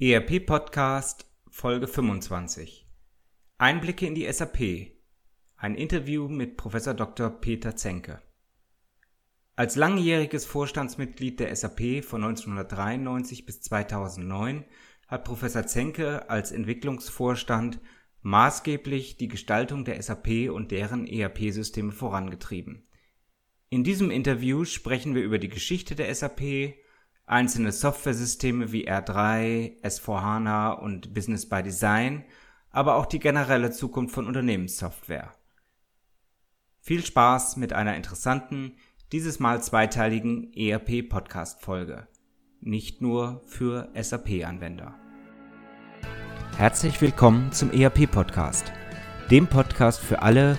ERP Podcast Folge 25 Einblicke in die SAP Ein Interview mit Prof. Dr. Peter Zenke Als langjähriges Vorstandsmitglied der SAP von 1993 bis 2009 hat Prof. Zenke als Entwicklungsvorstand maßgeblich die Gestaltung der SAP und deren ERP-Systeme vorangetrieben. In diesem Interview sprechen wir über die Geschichte der SAP einzelne Softwaresysteme wie R3, S4HANA und Business by Design, aber auch die generelle Zukunft von Unternehmenssoftware. Viel Spaß mit einer interessanten, dieses Mal zweiteiligen ERP-Podcast-Folge. Nicht nur für SAP-Anwender. Herzlich willkommen zum ERP-Podcast, dem Podcast für alle,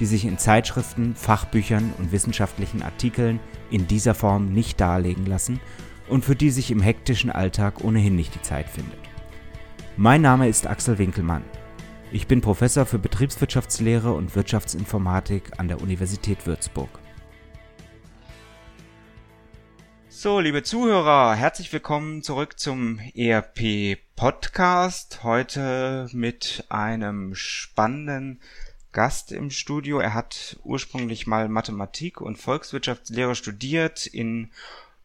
die sich in Zeitschriften, Fachbüchern und wissenschaftlichen Artikeln in dieser Form nicht darlegen lassen und für die sich im hektischen Alltag ohnehin nicht die Zeit findet. Mein Name ist Axel Winkelmann. Ich bin Professor für Betriebswirtschaftslehre und Wirtschaftsinformatik an der Universität Würzburg. So, liebe Zuhörer, herzlich willkommen zurück zum ERP Podcast. Heute mit einem spannenden Gast im Studio. Er hat ursprünglich mal Mathematik und Volkswirtschaftslehre studiert, in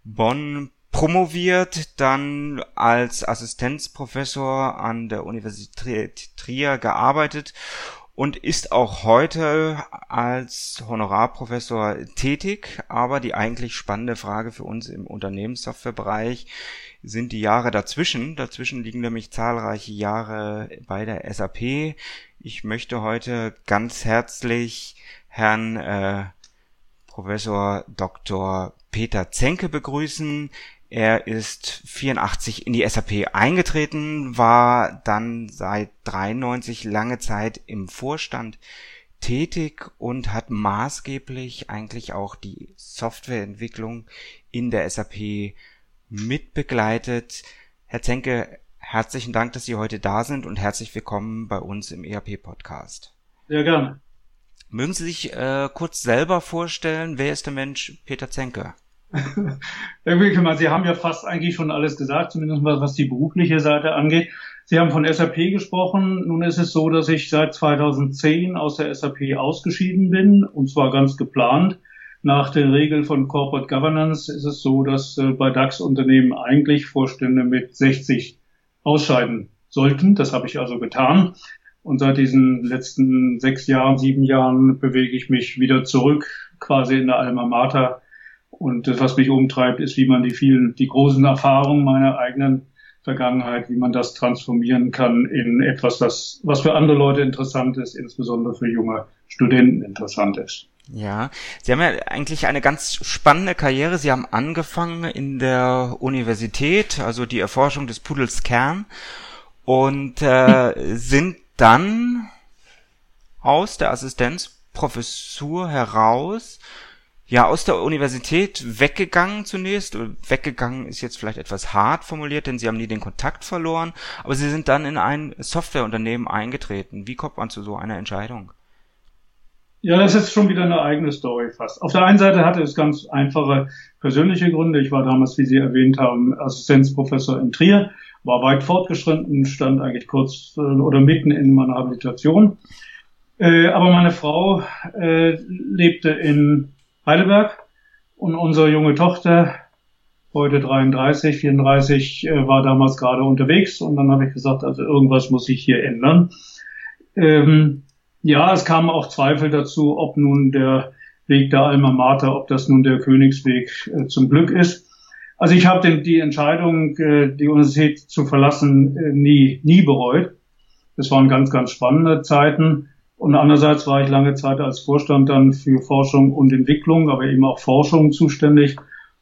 Bonn promoviert, dann als Assistenzprofessor an der Universität Trier gearbeitet und ist auch heute als Honorarprofessor tätig. Aber die eigentlich spannende Frage für uns im Unternehmenssoftwarebereich sind die Jahre dazwischen. Dazwischen liegen nämlich zahlreiche Jahre bei der SAP. Ich möchte heute ganz herzlich Herrn äh, Professor Dr. Peter Zenke begrüßen. Er ist 84 in die SAP eingetreten, war dann seit 93 lange Zeit im Vorstand tätig und hat maßgeblich eigentlich auch die Softwareentwicklung in der SAP mitbegleitet. Herr Zenke, herzlichen Dank, dass Sie heute da sind und herzlich willkommen bei uns im ERP-Podcast. Sehr gerne. Mögen Sie sich äh, kurz selber vorstellen, wer ist der Mensch Peter Zenke? Herr Wilkemann, Sie haben ja fast eigentlich schon alles gesagt, zumindest mal was die berufliche Seite angeht. Sie haben von SAP gesprochen. Nun ist es so, dass ich seit 2010 aus der SAP ausgeschieden bin, und zwar ganz geplant. Nach den Regeln von Corporate Governance ist es so, dass äh, bei DAX-Unternehmen eigentlich Vorstände mit 60 ausscheiden sollten. Das habe ich also getan. Und seit diesen letzten sechs Jahren, sieben Jahren bewege ich mich wieder zurück, quasi in der Alma Mater. Und das, was mich umtreibt, ist, wie man die vielen, die großen Erfahrungen meiner eigenen Vergangenheit, wie man das transformieren kann in etwas, das, was für andere Leute interessant ist, insbesondere für junge Studenten interessant ist. Ja, Sie haben ja eigentlich eine ganz spannende Karriere. Sie haben angefangen in der Universität, also die Erforschung des Pudels Kern, und äh, sind dann aus der Assistenzprofessur heraus ja aus der Universität weggegangen zunächst. Weggegangen ist jetzt vielleicht etwas hart formuliert, denn sie haben nie den Kontakt verloren, aber sie sind dann in ein Softwareunternehmen eingetreten. Wie kommt man zu so einer Entscheidung? Ja, das ist schon wieder eine eigene Story fast. Auf der einen Seite hatte es ganz einfache persönliche Gründe. Ich war damals, wie Sie erwähnt haben, Assistenzprofessor in Trier, war weit fortgeschritten, stand eigentlich kurz äh, oder mitten in meiner Habilitation. Äh, aber meine Frau äh, lebte in Heidelberg und unsere junge Tochter, heute 33, 34, war damals gerade unterwegs und dann habe ich gesagt, also irgendwas muss sich hier ändern. Ähm, ja, es kamen auch Zweifel dazu, ob nun der Weg der Alma Mater, ob das nun der Königsweg äh, zum Glück ist. Also ich habe die Entscheidung, äh, die Universität zu verlassen, äh, nie, nie bereut. Das waren ganz, ganz spannende Zeiten. Und andererseits war ich lange Zeit als Vorstand dann für Forschung und Entwicklung, aber eben auch Forschung zuständig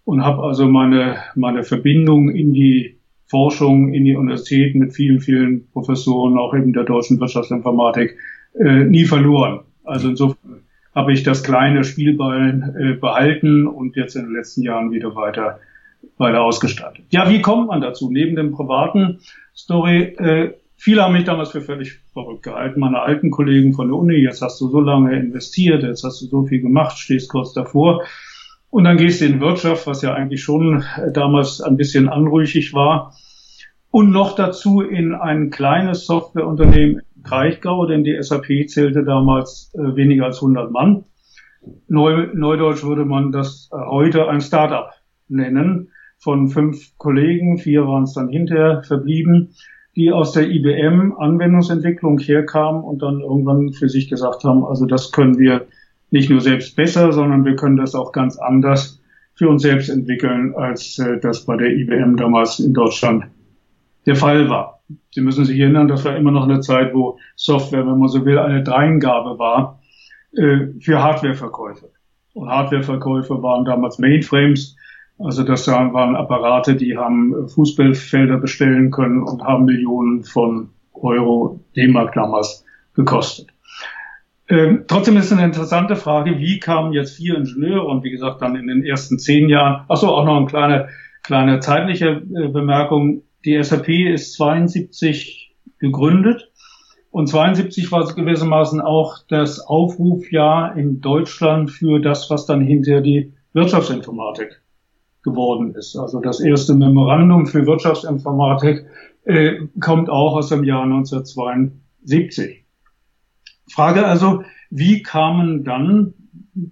und habe also meine, meine Verbindung in die Forschung, in die Universität mit vielen, vielen Professoren, auch eben der deutschen Wirtschaftsinformatik, äh, nie verloren. Also insofern habe ich das kleine Spielballen äh, behalten und jetzt in den letzten Jahren wieder weiter, weiter ausgestattet. Ja, wie kommt man dazu? Neben dem privaten Story, äh, viele haben mich damals für völlig verrückt gehalten, meine alten Kollegen von der Uni, jetzt hast du so lange investiert, jetzt hast du so viel gemacht, stehst kurz davor. Und dann gehst du in Wirtschaft, was ja eigentlich schon äh, damals ein bisschen anrüchig war. Und noch dazu in ein kleines Softwareunternehmen Kraichgau, denn die SAP zählte damals äh, weniger als 100 Mann. Neu, Neudeutsch würde man das äh, heute ein Startup nennen. Von fünf Kollegen, vier waren es dann hinterher verblieben, die aus der IBM Anwendungsentwicklung herkamen und dann irgendwann für sich gesagt haben, also das können wir nicht nur selbst besser, sondern wir können das auch ganz anders für uns selbst entwickeln, als äh, das bei der IBM damals in Deutschland der Fall war. Sie müssen sich erinnern, das war immer noch eine Zeit, wo Software, wenn man so will, eine Dreingabe war äh, für Hardwareverkäufe. Und Hardwareverkäufe waren damals Mainframes. Also das waren Apparate, die haben Fußballfelder bestellen können und haben Millionen von Euro, D-Mark damals gekostet. Ähm, trotzdem ist eine interessante Frage, wie kamen jetzt vier Ingenieure und wie gesagt dann in den ersten zehn Jahren, ach so, auch noch eine kleine, kleine zeitliche äh, Bemerkung, die SAP ist 72 gegründet und 72 war es gewissermaßen auch das Aufrufjahr in Deutschland für das, was dann hinter die Wirtschaftsinformatik geworden ist. Also das erste Memorandum für Wirtschaftsinformatik äh, kommt auch aus dem Jahr 1972. Frage also, wie kamen dann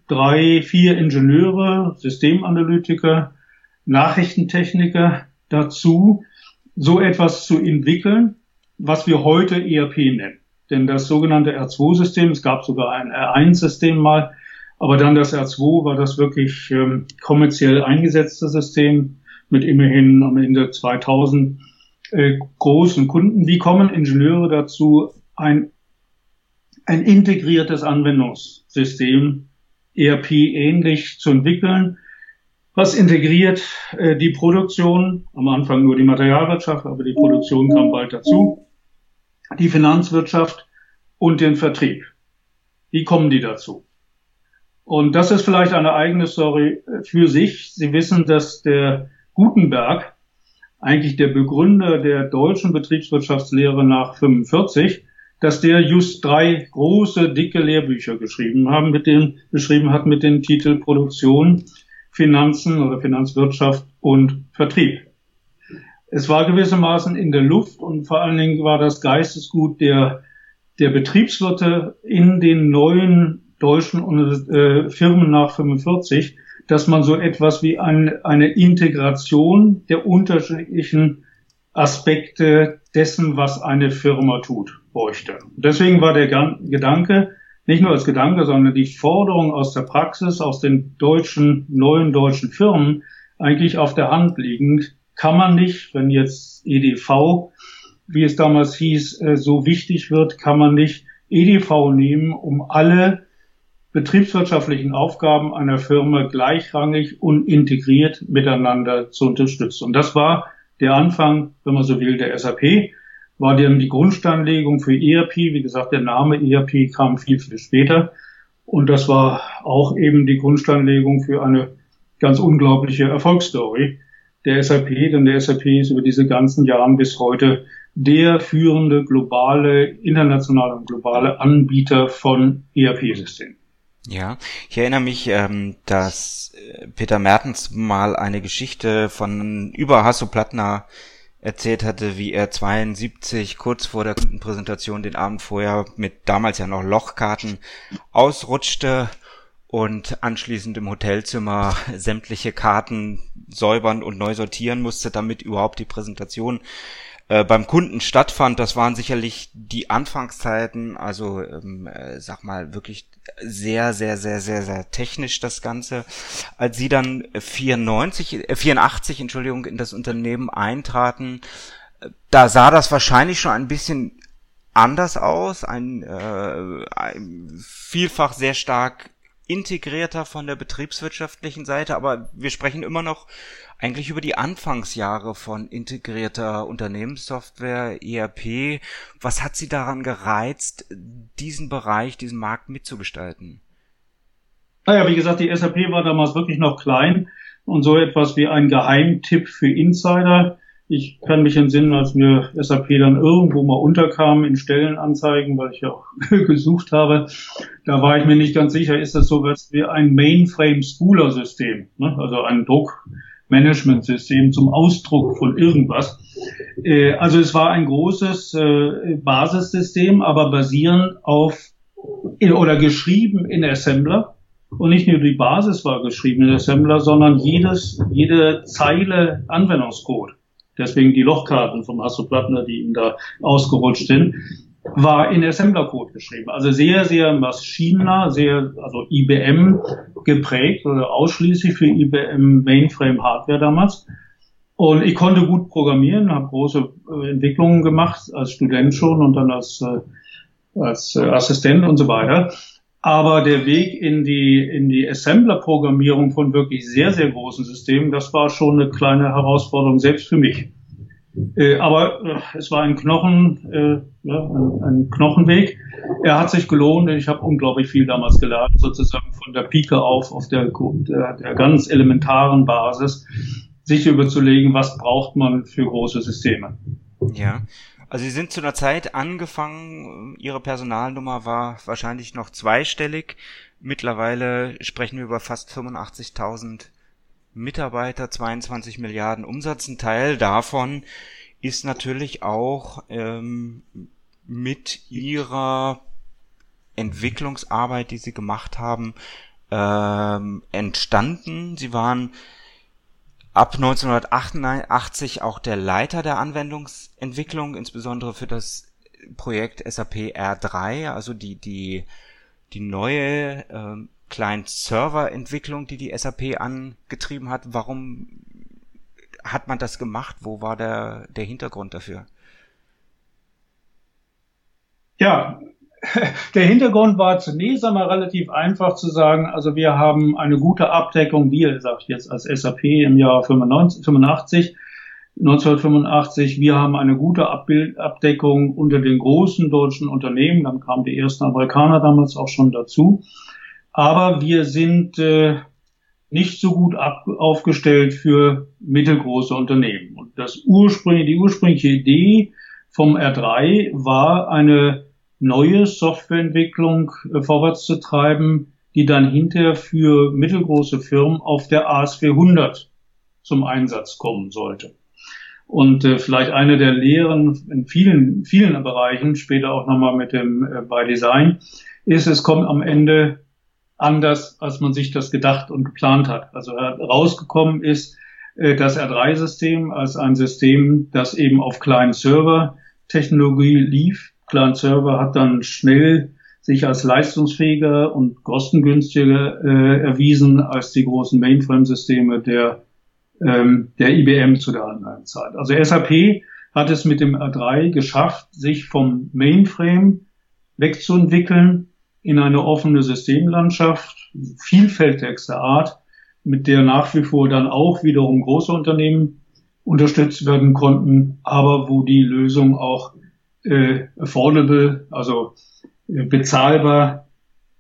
drei, vier Ingenieure, Systemanalytiker, Nachrichtentechniker dazu, so etwas zu entwickeln, was wir heute ERP nennen. Denn das sogenannte R2-System, es gab sogar ein R1-System mal, aber dann das R2 war das wirklich ähm, kommerziell eingesetzte System mit immerhin am Ende 2000 äh, großen Kunden. Wie kommen Ingenieure dazu, ein, ein integriertes Anwendungssystem ERP ähnlich zu entwickeln, was integriert äh, die Produktion, am Anfang nur die Materialwirtschaft, aber die Produktion kam bald dazu, die Finanzwirtschaft und den Vertrieb. Wie kommen die dazu? Und das ist vielleicht eine eigene Story äh, für sich. Sie wissen, dass der Gutenberg, eigentlich der Begründer der deutschen Betriebswirtschaftslehre nach 45, dass der just drei große, dicke Lehrbücher geschrieben haben, mit dem, geschrieben hat mit dem Titel Produktion, Finanzen oder Finanzwirtschaft und Vertrieb. Es war gewissermaßen in der Luft und vor allen Dingen war das Geistesgut der, der Betriebswirte in den neuen deutschen äh, Firmen nach 45, dass man so etwas wie ein, eine Integration der unterschiedlichen Aspekte dessen, was eine Firma tut, bräuchte. Deswegen war der Gedanke, nicht nur als Gedanke, sondern die Forderung aus der Praxis, aus den deutschen, neuen deutschen Firmen eigentlich auf der Hand liegend, kann man nicht, wenn jetzt EDV, wie es damals hieß, äh, so wichtig wird, kann man nicht EDV nehmen, um alle betriebswirtschaftlichen Aufgaben einer Firma gleichrangig und integriert miteinander zu unterstützen. Und das war der Anfang, wenn man so will, der SAP war dann die Grundsteinlegung für ERP. Wie gesagt, der Name ERP kam viel, viel später. Und das war auch eben die Grundsteinlegung für eine ganz unglaubliche Erfolgsstory der SAP, denn der SAP ist über diese ganzen Jahre bis heute der führende globale, internationale und globale Anbieter von ERP-Systemen. Ja, ich erinnere mich, ähm, dass äh, Peter Mertens mal eine Geschichte von über Hasso Plattner erzählt hatte, wie er 72 kurz vor der Kundenpräsentation den Abend vorher mit damals ja noch Lochkarten ausrutschte und anschließend im Hotelzimmer sämtliche Karten säubern und neu sortieren musste, damit überhaupt die Präsentation äh, beim Kunden stattfand. Das waren sicherlich die Anfangszeiten, also ähm, äh, sag mal wirklich sehr, sehr, sehr, sehr, sehr technisch das Ganze. Als sie dann 94, äh, 84, Entschuldigung, in das Unternehmen eintraten, äh, da sah das wahrscheinlich schon ein bisschen anders aus, ein, äh, ein vielfach sehr stark integrierter von der betriebswirtschaftlichen Seite, aber wir sprechen immer noch eigentlich über die Anfangsjahre von integrierter Unternehmenssoftware, ERP. Was hat Sie daran gereizt, diesen Bereich, diesen Markt mitzugestalten? Naja, wie gesagt, die SAP war damals wirklich noch klein und so etwas wie ein Geheimtipp für Insider. Ich kann mich entsinnen, als mir SAP dann irgendwo mal unterkam in Stellenanzeigen, weil ich ja auch gesucht habe, da war ich mir nicht ganz sicher, ist das so was wie ein Mainframe-Spooler-System, ne? also ein Druckmanagementsystem zum Ausdruck von irgendwas. Äh, also es war ein großes äh, Basissystem, aber basierend auf oder geschrieben in Assembler und nicht nur die Basis war geschrieben in Assembler, sondern jedes, jede Zeile Anwendungscode. Deswegen die Lochkarten vom Hasso Plattner, die ihm da ausgerutscht sind, war in Assembler-Code geschrieben. Also sehr, sehr maschinennah, sehr, also IBM geprägt oder ausschließlich für IBM Mainframe Hardware damals. Und ich konnte gut programmieren, habe große äh, Entwicklungen gemacht, als Student schon und dann als, äh, als äh, Assistent und so weiter. Aber der Weg in die, in die Assembler-Programmierung von wirklich sehr, sehr großen Systemen, das war schon eine kleine Herausforderung, selbst für mich. Äh, aber äh, es war ein Knochen, äh, ja, ein, ein, Knochenweg. Er hat sich gelohnt. Ich habe unglaublich viel damals gelernt, sozusagen von der Pike auf, auf der, der, der ganz elementaren Basis, sich überzulegen, was braucht man für große Systeme. Ja, also Sie sind zu einer Zeit angefangen, Ihre Personalnummer war wahrscheinlich noch zweistellig. Mittlerweile sprechen wir über fast 85.000 Mitarbeiter, 22 Milliarden Umsatz. Ein Teil davon ist natürlich auch ähm, mit Ihrer Entwicklungsarbeit, die Sie gemacht haben, ähm, entstanden. Sie waren ab 1988 auch der Leiter der Anwendungsentwicklung, insbesondere für das Projekt SAP R3, also die, die, die neue ähm, Client-Server-Entwicklung, die die SAP angetrieben hat. Warum hat man das gemacht? Wo war der, der Hintergrund dafür? Ja, der Hintergrund war zunächst einmal relativ einfach zu sagen, also wir haben eine gute Abdeckung, wir, sag ich jetzt als SAP im Jahr 85, 1985, wir haben eine gute Abdeckung unter den großen deutschen Unternehmen, dann kamen die ersten Amerikaner damals auch schon dazu, aber wir sind äh, nicht so gut ab, aufgestellt für mittelgroße Unternehmen. Und das ursprüngliche, die ursprüngliche Idee vom R3 war eine neue Softwareentwicklung äh, vorwärts zu treiben, die dann hinterher für mittelgroße Firmen auf der AS400 zum Einsatz kommen sollte. Und äh, vielleicht eine der Lehren in vielen, vielen Bereichen, später auch nochmal mit dem äh, bei Design, ist, es kommt am Ende anders, als man sich das gedacht und geplant hat. Also rausgekommen ist äh, das R3-System als ein System, das eben auf kleinen Server-Technologie lief, Client Server hat dann schnell sich als leistungsfähiger und kostengünstiger äh, erwiesen als die großen Mainframe-Systeme der, ähm, der IBM zu der anderen Zeit. Also SAP hat es mit dem R3 geschafft, sich vom Mainframe wegzuentwickeln in eine offene Systemlandschaft, vielfältigster Art, mit der nach wie vor dann auch wiederum große Unternehmen unterstützt werden konnten, aber wo die Lösung auch äh, affordable, also äh, bezahlbar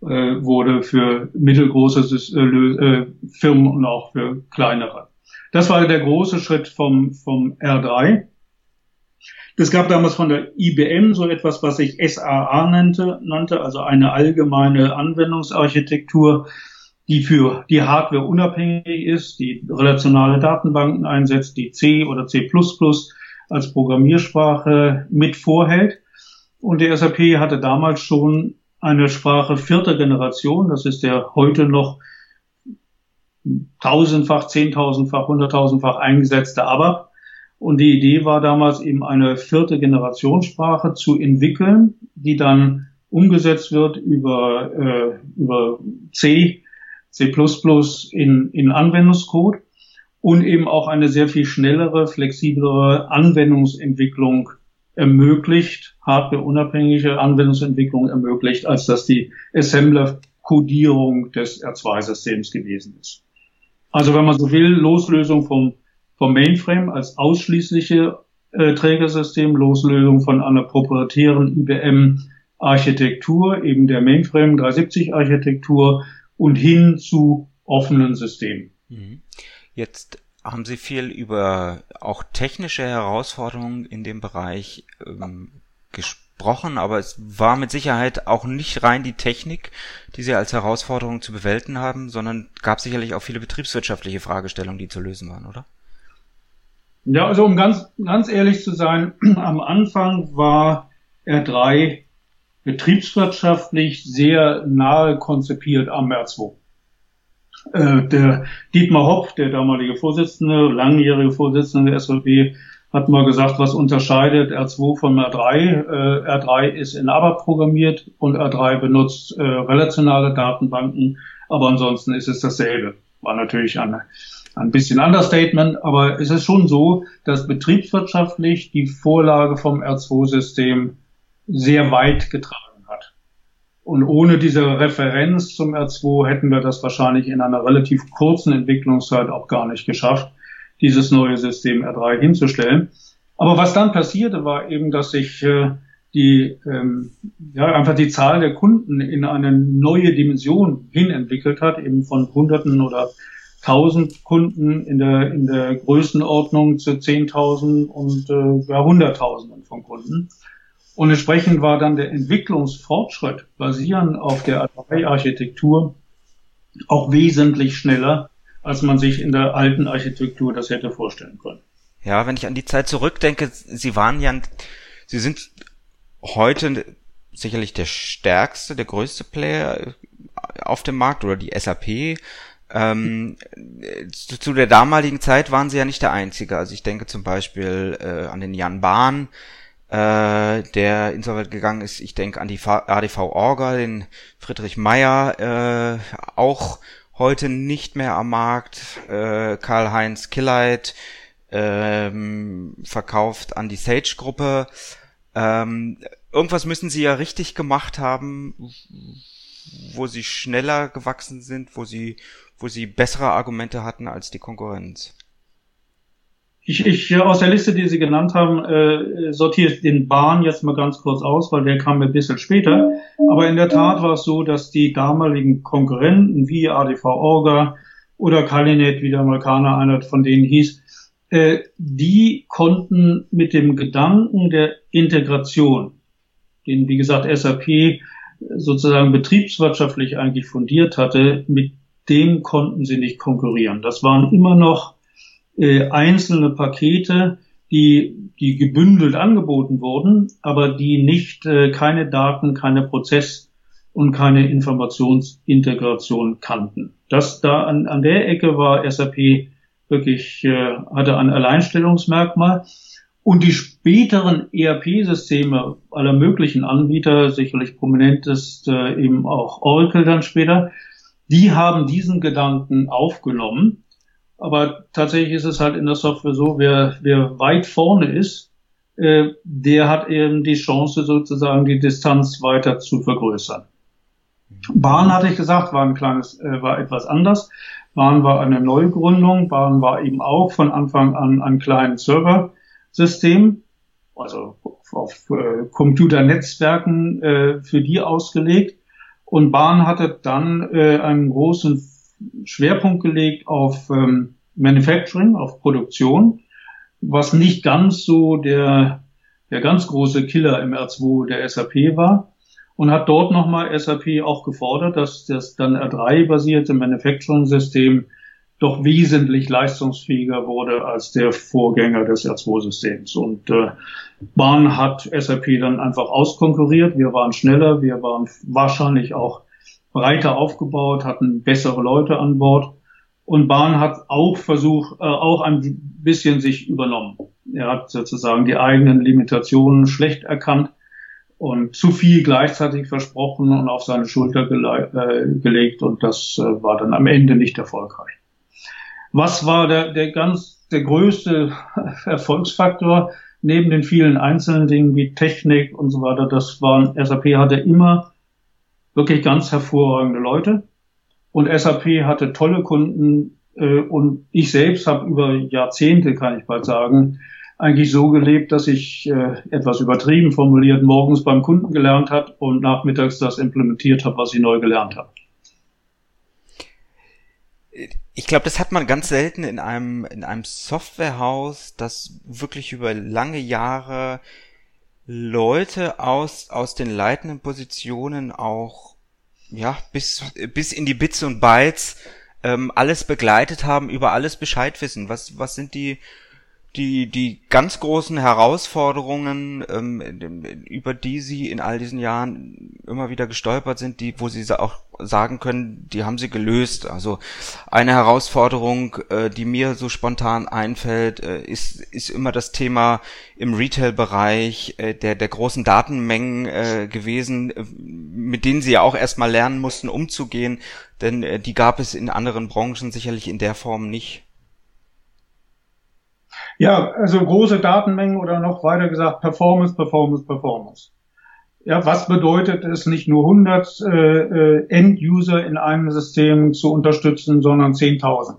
äh, wurde für mittelgroße äh, äh, Firmen und auch für kleinere. Das war der große Schritt vom, vom R3. Es gab damals von der IBM so etwas, was sich SAA nannte, nannte, also eine allgemeine Anwendungsarchitektur, die für die Hardware unabhängig ist, die relationale Datenbanken einsetzt, die C oder C++ als Programmiersprache mit vorhält. Und die SAP hatte damals schon eine Sprache vierter Generation. Das ist der heute noch tausendfach, zehntausendfach, hunderttausendfach eingesetzte ABAP. Und die Idee war damals eben eine vierte Generationssprache zu entwickeln, die dann umgesetzt wird über, äh, über C, C++ in, in Anwendungscode und eben auch eine sehr viel schnellere, flexiblere Anwendungsentwicklung ermöglicht, hardwareunabhängige Anwendungsentwicklung ermöglicht, als das die Assembler Kodierung des R2-Systems gewesen ist. Also wenn man so will, Loslösung vom, vom Mainframe als ausschließliche äh, Trägersystem, Loslösung von einer proprietären IBM-Architektur, eben der Mainframe 370-Architektur und hin zu offenen Systemen. Mhm. Jetzt haben Sie viel über auch technische Herausforderungen in dem Bereich ähm, gesprochen, aber es war mit Sicherheit auch nicht rein die Technik, die Sie als Herausforderung zu bewältigen haben, sondern gab sicherlich auch viele betriebswirtschaftliche Fragestellungen, die zu lösen waren, oder? Ja, also um ganz, ganz ehrlich zu sein, am Anfang war R3 betriebswirtschaftlich sehr nahe konzipiert am R2. Äh, der Dietmar Hopp, der damalige Vorsitzende, langjährige Vorsitzende der SLB, hat mal gesagt, was unterscheidet R2 von R3. Äh, R3 ist in ABAP programmiert und R3 benutzt äh, relationale Datenbanken, aber ansonsten ist es dasselbe. War natürlich ein, ein bisschen Understatement, aber es ist schon so, dass betriebswirtschaftlich die Vorlage vom R2-System sehr weit getragen und ohne diese Referenz zum R2 hätten wir das wahrscheinlich in einer relativ kurzen Entwicklungszeit auch gar nicht geschafft, dieses neue System R3 hinzustellen. Aber was dann passierte, war eben, dass sich äh, die ähm, ja einfach die Zahl der Kunden in eine neue Dimension hin entwickelt hat, eben von Hunderten oder Tausend Kunden in der in der Größenordnung zu Zehntausend und äh, ja, Hunderttausenden von Kunden. Und entsprechend war dann der Entwicklungsfortschritt basierend auf der A3-Architektur auch wesentlich schneller, als man sich in der alten Architektur das hätte vorstellen können. Ja, wenn ich an die Zeit zurückdenke, Sie waren ja, Sie sind heute sicherlich der stärkste, der größte Player auf dem Markt oder die SAP. Ähm, zu, der damaligen Zeit waren sie ja nicht der Einzige. Also ich denke zum Beispiel äh, an den Jan Bahn, äh, der insolvent gegangen ist. Ich denke an die ADV Orga, den Friedrich Meyer, äh, auch heute nicht mehr am Markt. Äh, Karl-Heinz Killeit ähm, verkauft an die Sage-Gruppe. Ähm, irgendwas müssen sie ja richtig gemacht haben, wo sie schneller gewachsen sind, wo sie, wo sie bessere Argumente hatten als die Konkurrenz. Ich, ich aus der Liste, die Sie genannt haben, äh, sortiere ich den Bahn jetzt mal ganz kurz aus, weil der kam mir ein bisschen später. Aber in der Tat war es so, dass die damaligen Konkurrenten wie ADV Orga oder Kalinet, wie der Amerikaner einer von denen hieß, äh, die konnten mit dem Gedanken der Integration, den wie gesagt SAP sozusagen betriebswirtschaftlich eigentlich fundiert hatte, mit dem konnten sie nicht konkurrieren. Das waren immer noch äh, einzelne Pakete, die, die gebündelt angeboten wurden, aber die nicht äh, keine Daten, keine Prozess- und keine Informationsintegration kannten. Das da an, an der Ecke war SAP wirklich, äh, hatte ein Alleinstellungsmerkmal. Und die späteren ERP-Systeme aller möglichen Anbieter, sicherlich prominent ist äh, eben auch Oracle dann später, die haben diesen Gedanken aufgenommen aber tatsächlich ist es halt in der Software so, wer, wer weit vorne ist, äh, der hat eben die Chance sozusagen die Distanz weiter zu vergrößern. Bahn hatte ich gesagt, war ein kleines, äh, war etwas anders. Bahn war eine Neugründung. Bahn war eben auch von Anfang an ein kleines Serversystem, also auf äh, Computernetzwerken äh, für die ausgelegt. Und Bahn hatte dann äh, einen großen Schwerpunkt gelegt auf ähm, Manufacturing, auf Produktion, was nicht ganz so der, der ganz große Killer im R2 der SAP war und hat dort nochmal SAP auch gefordert, dass das dann R3-basierte Manufacturing-System doch wesentlich leistungsfähiger wurde als der Vorgänger des R2-Systems. Und äh, Bahn hat SAP dann einfach auskonkurriert. Wir waren schneller, wir waren wahrscheinlich auch breiter aufgebaut, hatten bessere Leute an Bord. Und Bahn hat auch versucht, äh, auch ein bisschen sich übernommen. Er hat sozusagen die eigenen Limitationen schlecht erkannt und zu viel gleichzeitig versprochen und auf seine Schulter gele äh, gelegt und das äh, war dann am Ende nicht erfolgreich. Was war der, der ganz, der größte Erfolgsfaktor neben den vielen einzelnen Dingen wie Technik und so weiter? Das waren, SAP hatte immer wirklich ganz hervorragende Leute. Und SAP hatte tolle Kunden äh, und ich selbst habe über Jahrzehnte, kann ich bald sagen, eigentlich so gelebt, dass ich äh, etwas übertrieben formuliert morgens beim Kunden gelernt habe und nachmittags das implementiert habe, was ich neu gelernt habe. Ich glaube, das hat man ganz selten in einem in einem Softwarehaus, das wirklich über lange Jahre Leute aus aus den leitenden Positionen auch ja bis bis in die Bits und Bytes ähm, alles begleitet haben, über alles Bescheid wissen. Was was sind die die, die ganz großen Herausforderungen, ähm, über die Sie in all diesen Jahren immer wieder gestolpert sind, die, wo Sie auch sagen können, die haben Sie gelöst. Also eine Herausforderung, äh, die mir so spontan einfällt, äh, ist, ist immer das Thema im Retail-Bereich äh, der, der großen Datenmengen äh, gewesen, äh, mit denen Sie ja auch erstmal lernen mussten, umzugehen, denn äh, die gab es in anderen Branchen sicherlich in der Form nicht. Ja, also große Datenmengen oder noch weiter gesagt Performance, Performance, Performance. Ja, was bedeutet es, nicht nur 100 äh, äh, End-User in einem System zu unterstützen, sondern 10.000?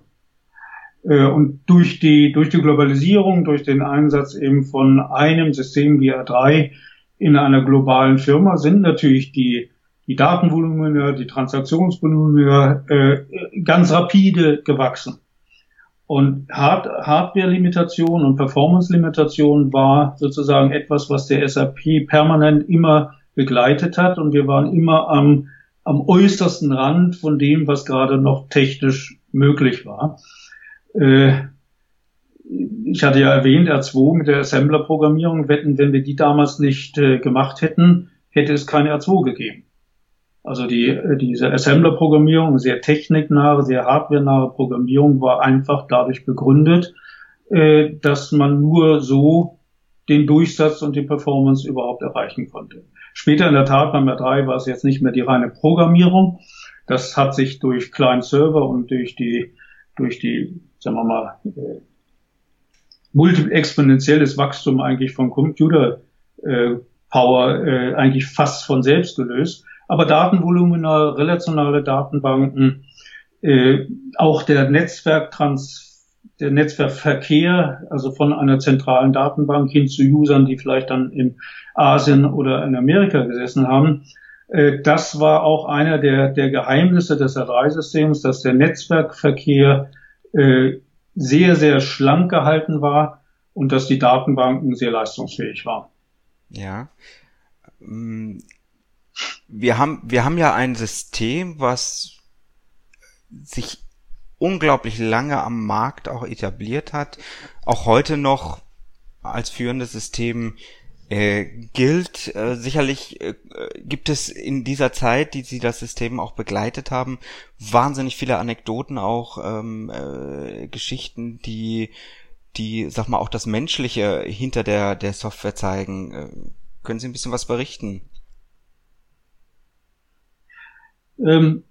Äh, und durch die, durch die Globalisierung, durch den Einsatz eben von einem System wie R3 in einer globalen Firma sind natürlich die, die Datenvolumina, die Transaktionsvolumina äh, ganz rapide gewachsen. Und Hard Hardware-Limitation und Performance-Limitation war sozusagen etwas, was der SAP permanent immer begleitet hat. Und wir waren immer am, am äußersten Rand von dem, was gerade noch technisch möglich war. Äh, ich hatte ja erwähnt, R2 mit der Assembler-Programmierung. Wetten, wenn wir die damals nicht äh, gemacht hätten, hätte es keine R2 gegeben. Also die, äh, diese Assembler-Programmierung, sehr techniknahe, sehr hardwarenahe Programmierung war einfach dadurch begründet, äh, dass man nur so den Durchsatz und die Performance überhaupt erreichen konnte. Später in der Tat beim R3 war es jetzt nicht mehr die reine Programmierung. Das hat sich durch Client Server und durch die, durch die, sagen wir mal, äh, multi-exponentielles Wachstum eigentlich von Computer äh, Power äh, eigentlich fast von selbst gelöst aber Datenvolumina, relationale Datenbanken, äh, auch der Netzwerktrans der Netzwerkverkehr, also von einer zentralen Datenbank hin zu Usern, die vielleicht dann in Asien oder in Amerika gesessen haben. Äh, das war auch einer der, der Geheimnisse des R3-Systems, dass der Netzwerkverkehr äh, sehr, sehr schlank gehalten war und dass die Datenbanken sehr leistungsfähig waren. Ja. Wir haben, wir haben ja ein System, was sich unglaublich lange am Markt auch etabliert hat, auch heute noch als führendes System äh, gilt. Äh, sicherlich äh, gibt es in dieser Zeit, die Sie das System auch begleitet haben, wahnsinnig viele Anekdoten, auch ähm, äh, Geschichten, die, die, sag mal, auch das Menschliche hinter der, der Software zeigen. Äh, können Sie ein bisschen was berichten? Ähm,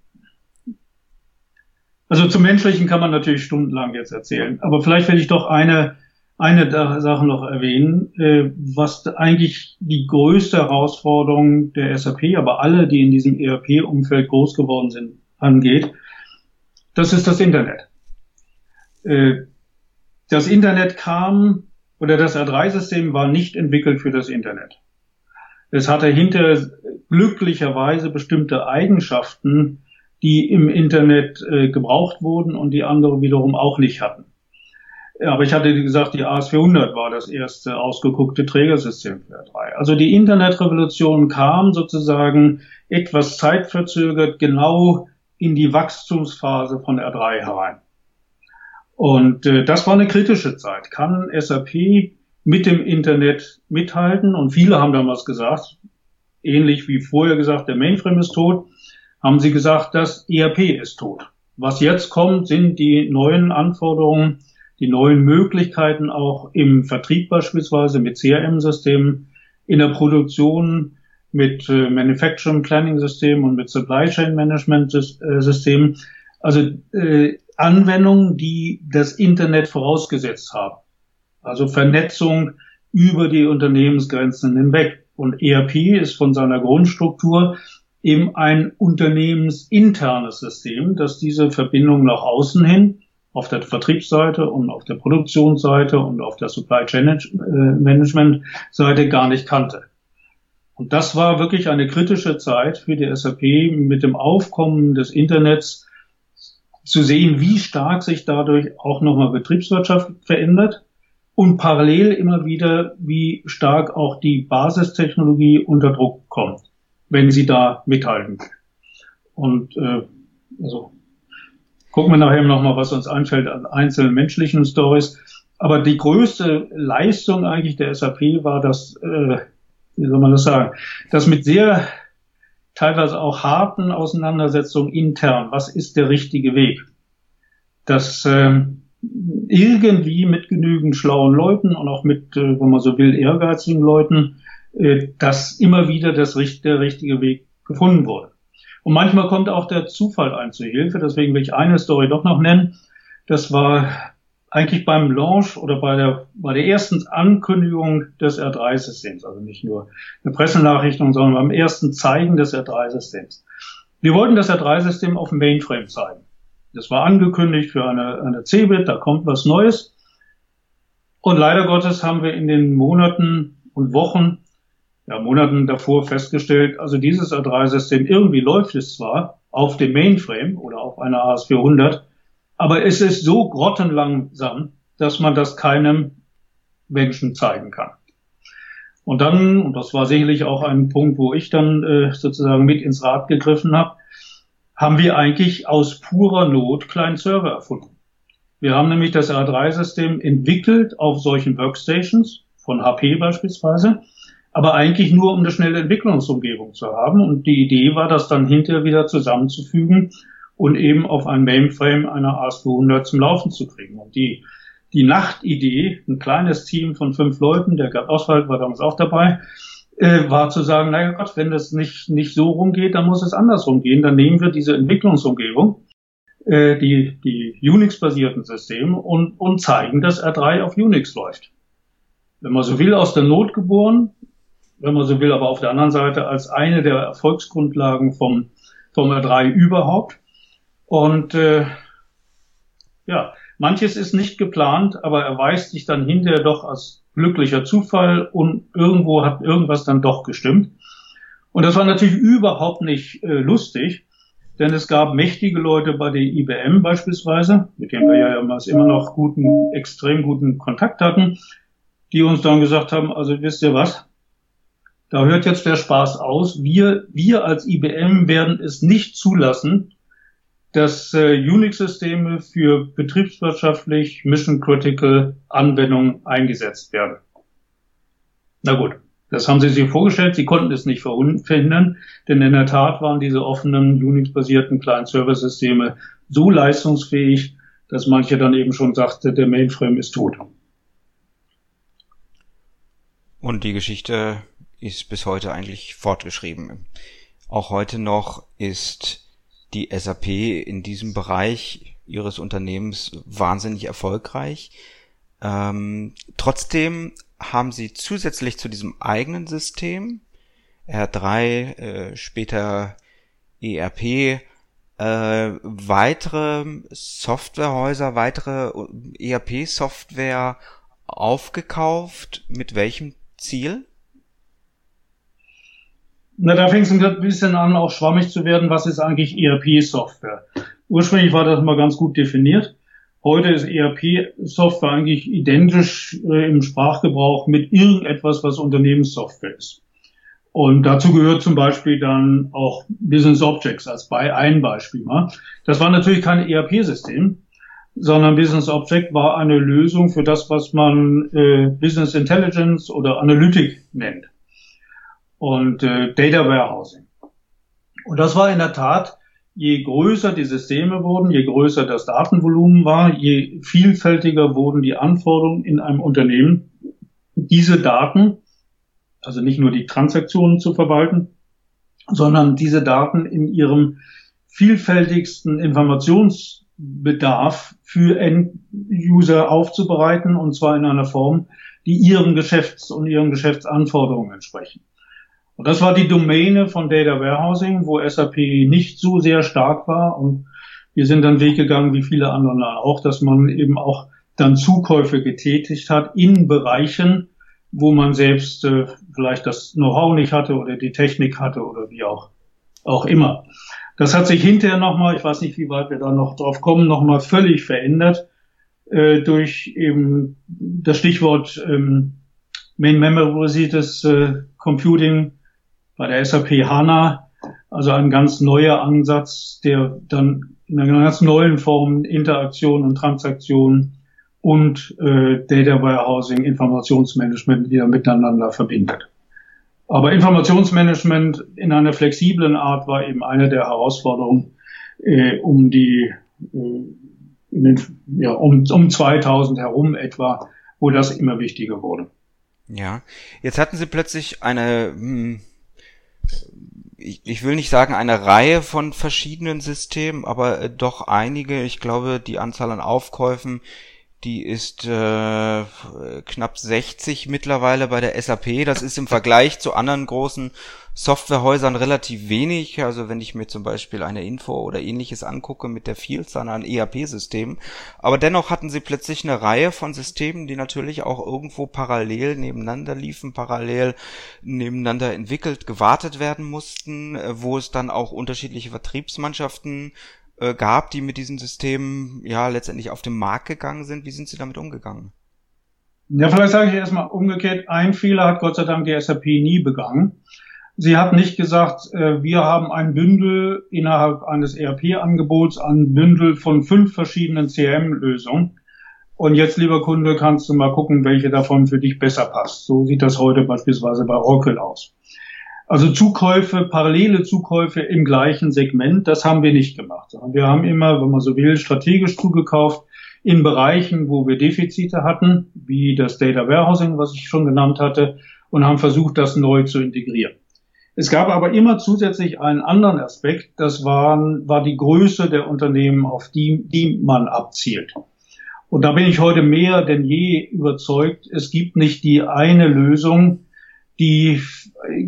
also zum Menschlichen kann man natürlich stundenlang jetzt erzählen, aber vielleicht will ich doch eine, eine Sache noch erwähnen, äh, was eigentlich die größte Herausforderung der SAP, aber alle, die in diesem ERP-Umfeld groß geworden sind, angeht. Das ist das Internet. Äh, das Internet kam, oder das R3-System war nicht entwickelt für das Internet. Es hatte hinter glücklicherweise bestimmte Eigenschaften, die im Internet äh, gebraucht wurden und die andere wiederum auch nicht hatten. Aber ich hatte gesagt, die AS400 war das erste ausgeguckte Trägersystem für R3. Also die Internetrevolution kam sozusagen etwas zeitverzögert genau in die Wachstumsphase von R3 herein. Und äh, das war eine kritische Zeit. Kann SAP mit dem Internet mithalten. Und viele haben damals gesagt, ähnlich wie vorher gesagt, der Mainframe ist tot, haben sie gesagt, das ERP ist tot. Was jetzt kommt, sind die neuen Anforderungen, die neuen Möglichkeiten auch im Vertrieb beispielsweise mit CRM-Systemen, in der Produktion mit äh, Manufacturing Planning Systemen und mit Supply Chain Management äh, Systemen. Also äh, Anwendungen, die das Internet vorausgesetzt haben. Also Vernetzung über die Unternehmensgrenzen hinweg. Und ERP ist von seiner Grundstruktur eben ein unternehmensinternes System, das diese Verbindung nach außen hin auf der Vertriebsseite und auf der Produktionsseite und auf der Supply Chain äh, Management Seite gar nicht kannte. Und das war wirklich eine kritische Zeit für die SAP mit dem Aufkommen des Internets zu sehen, wie stark sich dadurch auch nochmal Betriebswirtschaft verändert und parallel immer wieder, wie stark auch die Basistechnologie unter Druck kommt, wenn sie da mithalten. Und äh, also gucken wir nachher nochmal, was uns einfällt an einzelnen menschlichen Stories. Aber die größte Leistung eigentlich der SAP war das, äh, wie soll man das sagen, das mit sehr teilweise auch harten Auseinandersetzungen intern. Was ist der richtige Weg? Das äh, irgendwie mit genügend schlauen Leuten und auch mit, äh, wenn man so will, ehrgeizigen Leuten, äh, dass immer wieder das, der richtige Weg gefunden wurde. Und manchmal kommt auch der Zufall ein zur Hilfe. Deswegen will ich eine Story doch noch nennen. Das war eigentlich beim Launch oder bei der, bei der ersten Ankündigung des R3-Systems, also nicht nur eine Pressenachrichtung, sondern beim ersten Zeigen des R3-Systems. Wir wollten das R3-System auf dem Mainframe zeigen. Das war angekündigt für eine, eine CeBIT, da kommt was Neues. Und leider Gottes haben wir in den Monaten und Wochen, ja Monaten davor festgestellt, also dieses A3-System, irgendwie läuft es zwar auf dem Mainframe oder auf einer AS400, aber es ist so grottenlangsam, dass man das keinem Menschen zeigen kann. Und dann, und das war sicherlich auch ein Punkt, wo ich dann äh, sozusagen mit ins Rad gegriffen habe, haben wir eigentlich aus purer Not kleinen Server erfunden. Wir haben nämlich das R3-System entwickelt auf solchen Workstations von HP beispielsweise, aber eigentlich nur, um eine schnelle Entwicklungsumgebung zu haben. Und die Idee war, das dann hinterher wieder zusammenzufügen und eben auf ein Mainframe einer AS200 zum Laufen zu kriegen. Und die, die Nachtidee, ein kleines Team von fünf Leuten, der Gerd Oswald war damals auch dabei, äh, war zu sagen, naja Gott, wenn das nicht, nicht so rumgeht, dann muss es andersrum gehen. Dann nehmen wir diese Entwicklungsumgebung, äh, die, die Unix-basierten Systeme und, und zeigen, dass R3 auf Unix läuft. Wenn man so will, aus der Not geboren, wenn man so will, aber auf der anderen Seite als eine der Erfolgsgrundlagen vom, vom R3 überhaupt. Und äh, ja, manches ist nicht geplant, aber erweist sich dann hinterher doch als glücklicher Zufall und irgendwo hat irgendwas dann doch gestimmt. Und das war natürlich überhaupt nicht äh, lustig, denn es gab mächtige Leute bei der IBM beispielsweise, mit denen wir ja immer noch guten, extrem guten Kontakt hatten, die uns dann gesagt haben, also wisst ihr was, da hört jetzt der Spaß aus. Wir, wir als IBM werden es nicht zulassen, dass äh, Unix-Systeme für betriebswirtschaftlich mission-critical Anwendungen eingesetzt werden. Na gut, das haben sie sich vorgestellt. Sie konnten es nicht verhindern, denn in der Tat waren diese offenen Unix-basierten kleinen Serversysteme so leistungsfähig, dass manche dann eben schon sagte, der Mainframe ist tot. Und die Geschichte ist bis heute eigentlich fortgeschrieben. Auch heute noch ist die SAP in diesem Bereich ihres Unternehmens wahnsinnig erfolgreich. Ähm, trotzdem haben sie zusätzlich zu diesem eigenen System, R3, äh, später ERP, äh, weitere Softwarehäuser, weitere ERP-Software aufgekauft. Mit welchem Ziel? Na, da fängt es ein bisschen an, auch schwammig zu werden, was ist eigentlich ERP-Software? Ursprünglich war das mal ganz gut definiert. Heute ist ERP-Software eigentlich identisch äh, im Sprachgebrauch mit irgendetwas, was Unternehmenssoftware ist. Und dazu gehört zum Beispiel dann auch Business Objects als bei ein Beispiel mal. Das war natürlich kein ERP-System, sondern Business Object war eine Lösung für das, was man äh, Business Intelligence oder Analytik nennt und äh, Data Warehousing. Und das war in der Tat, je größer die Systeme wurden, je größer das Datenvolumen war, je vielfältiger wurden die Anforderungen in einem Unternehmen, diese Daten, also nicht nur die Transaktionen zu verwalten, sondern diese Daten in ihrem vielfältigsten Informationsbedarf für End-User aufzubereiten, und zwar in einer Form, die ihren Geschäfts- und ihren Geschäftsanforderungen entsprechen. Und das war die Domäne von Data Warehousing, wo SAP nicht so sehr stark war. Und wir sind dann Weg gegangen, wie viele andere auch, dass man eben auch dann Zukäufe getätigt hat in Bereichen, wo man selbst äh, vielleicht das Know-how nicht hatte oder die Technik hatte oder wie auch, auch immer. Das hat sich hinterher nochmal, ich weiß nicht, wie weit wir da noch drauf kommen, nochmal völlig verändert äh, durch eben das Stichwort ähm, Main Memory-basiertes äh, Computing bei der SAP HANA, also ein ganz neuer Ansatz, der dann in einer ganz neuen Form Interaktion und Transaktion und äh, Data Warehousing, Informationsmanagement wieder miteinander verbindet. Aber Informationsmanagement in einer flexiblen Art war eben eine der Herausforderungen, äh, um die äh, den, ja, um, um 2000 herum etwa, wo das immer wichtiger wurde. Ja, jetzt hatten Sie plötzlich eine, hm, ich, ich will nicht sagen eine Reihe von verschiedenen Systemen, aber äh, doch einige. Ich glaube, die Anzahl an Aufkäufen die ist äh, knapp 60 mittlerweile bei der SAP. Das ist im Vergleich zu anderen großen Softwarehäusern relativ wenig. Also wenn ich mir zum Beispiel eine Info oder ähnliches angucke mit der Vielzahl an ERP-Systemen. Aber dennoch hatten sie plötzlich eine Reihe von Systemen, die natürlich auch irgendwo parallel nebeneinander liefen, parallel nebeneinander entwickelt, gewartet werden mussten, äh, wo es dann auch unterschiedliche Vertriebsmannschaften äh, gab, die mit diesen Systemen ja letztendlich auf den Markt gegangen sind. Wie sind Sie damit umgegangen? Ja, vielleicht sage ich erstmal umgekehrt, ein Fehler hat Gott sei Dank die SAP nie begangen. Sie hat nicht gesagt, äh, wir haben ein Bündel innerhalb eines ERP-Angebots, ein Bündel von fünf verschiedenen CRM-Lösungen. Und jetzt, lieber Kunde, kannst du mal gucken, welche davon für dich besser passt. So sieht das heute beispielsweise bei Oracle aus. Also Zukäufe, parallele Zukäufe im gleichen Segment, das haben wir nicht gemacht. Wir haben immer, wenn man so will, strategisch zugekauft in Bereichen, wo wir Defizite hatten, wie das Data Warehousing, was ich schon genannt hatte, und haben versucht, das neu zu integrieren. Es gab aber immer zusätzlich einen anderen Aspekt, das waren, war die Größe der Unternehmen, auf die, die man abzielt. Und da bin ich heute mehr denn je überzeugt, es gibt nicht die eine Lösung, die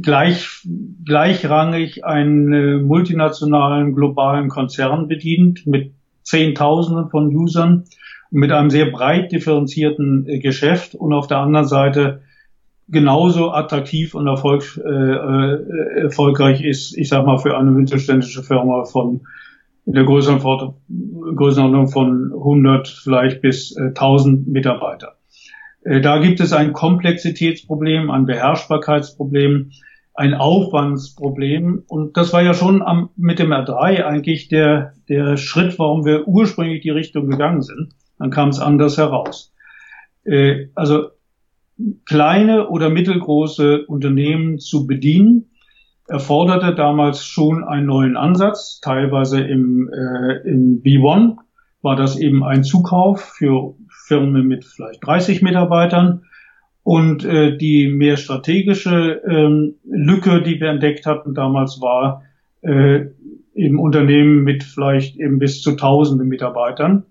gleich, gleichrangig einen multinationalen globalen Konzern bedient mit Zehntausenden von Usern mit einem sehr breit differenzierten äh, Geschäft und auf der anderen Seite genauso attraktiv und erfolg, äh, äh, erfolgreich ist, ich sag mal, für eine mittelständische Firma von in der Größenordnung von 100 vielleicht bis äh, 1000 Mitarbeiter. Äh, da gibt es ein Komplexitätsproblem, ein Beherrschbarkeitsproblem, ein Aufwandsproblem. Und das war ja schon am, mit dem R3 eigentlich der, der Schritt, warum wir ursprünglich die Richtung gegangen sind. Dann kam es anders heraus. Äh, also kleine oder mittelgroße Unternehmen zu bedienen, erforderte damals schon einen neuen Ansatz. Teilweise im, äh, im B1 war das eben ein Zukauf für Firmen mit vielleicht 30 Mitarbeitern. Und äh, die mehr strategische ähm, Lücke, die wir entdeckt hatten damals, war äh, im Unternehmen mit vielleicht eben bis zu tausende Mitarbeitern.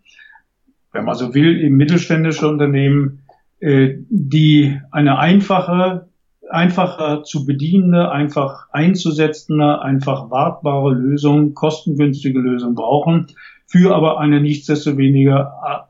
Wenn man so will, im mittelständische Unternehmen, äh, die eine einfache, einfacher zu bedienende, einfach einzusetzende, einfach wartbare Lösung, kostengünstige Lösung brauchen, für aber eine nichtsdestoweniger